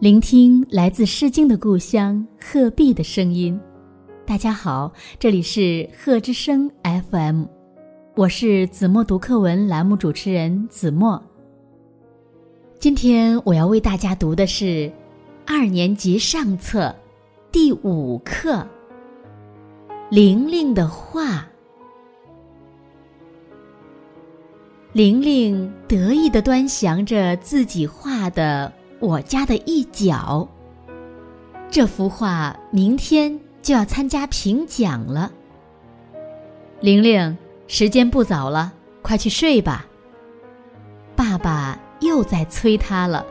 聆听来自《诗经》的故乡鹤壁的声音。大家好，这里是鹤之声 FM，我是子墨读课文栏目主持人子墨。今天我要为大家读的是二年级上册第五课《玲玲的画》。玲玲得意的端详着自己画的。我家的一角。这幅画明天就要参加评奖了。玲玲，时间不早了，快去睡吧。爸爸又在催他了。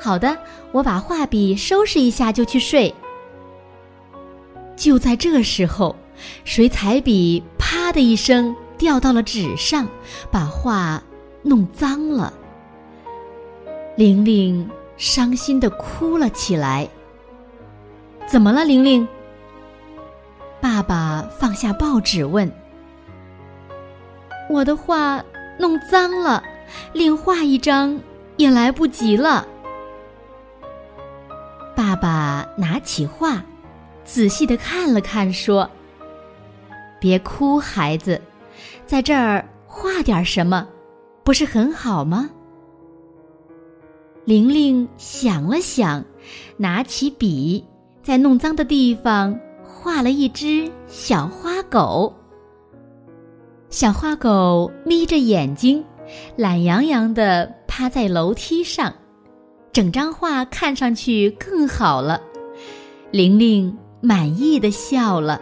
好的，我把画笔收拾一下就去睡。就在这时候，水彩笔啪的一声掉到了纸上，把画弄脏了。玲玲伤心的哭了起来。怎么了，玲玲？爸爸放下报纸问：“我的画弄脏了，另画一张也来不及了。”爸爸拿起画，仔细的看了看，说：“别哭，孩子，在这儿画点什么，不是很好吗？”玲玲想了想，拿起笔，在弄脏的地方画了一只小花狗。小花狗眯着眼睛，懒洋洋地趴在楼梯上，整张画看上去更好了。玲玲满意的笑了。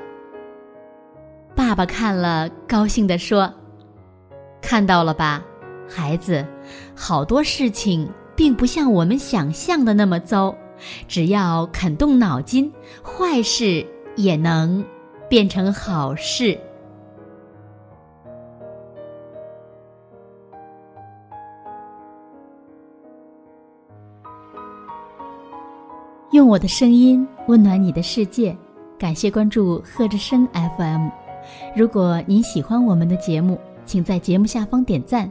爸爸看了，高兴地说：“看到了吧，孩子，好多事情。”并不像我们想象的那么糟，只要肯动脑筋，坏事也能变成好事。用我的声音温暖你的世界，感谢关注贺之声 FM。如果您喜欢我们的节目，请在节目下方点赞。